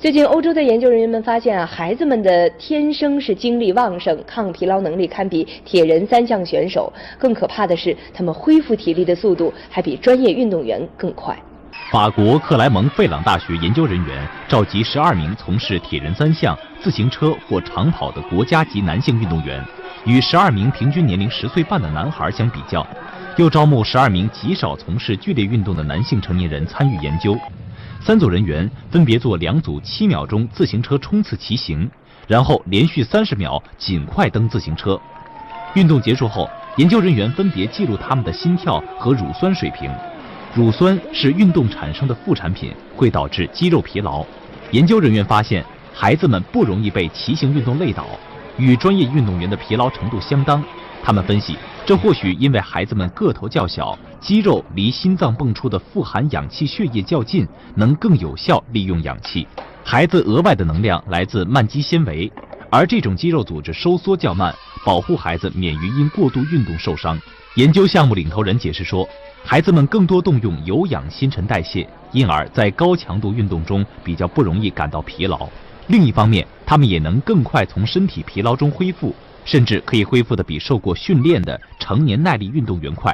最近，欧洲的研究人员们发现啊，孩子们的天生是精力旺盛，抗疲劳能力堪比铁人三项选手。更可怕的是，他们恢复体力的速度还比专业运动员更快。法国克莱蒙费朗大学研究人员召集十二名从事铁人三项、自行车或长跑的国家级男性运动员，与十二名平均年龄十岁半的男孩相比较，又招募十二名极少从事剧烈运动的男性成年人参与研究。三组人员分别做两组七秒钟自行车冲刺骑行，然后连续三十秒尽快蹬自行车。运动结束后，研究人员分别记录他们的心跳和乳酸水平。乳酸是运动产生的副产品，会导致肌肉疲劳。研究人员发现，孩子们不容易被骑行运动累倒，与专业运动员的疲劳程度相当。他们分析。这或许因为孩子们个头较小，肌肉离心脏泵出的富含氧气血液较近，能更有效利用氧气。孩子额外的能量来自慢肌纤维，而这种肌肉组织收缩较慢，保护孩子免于因过度运动受伤。研究项目领头人解释说，孩子们更多动用有氧新陈代谢，因而在高强度运动中比较不容易感到疲劳。另一方面，他们也能更快从身体疲劳中恢复。甚至可以恢复的比受过训练的成年耐力运动员快。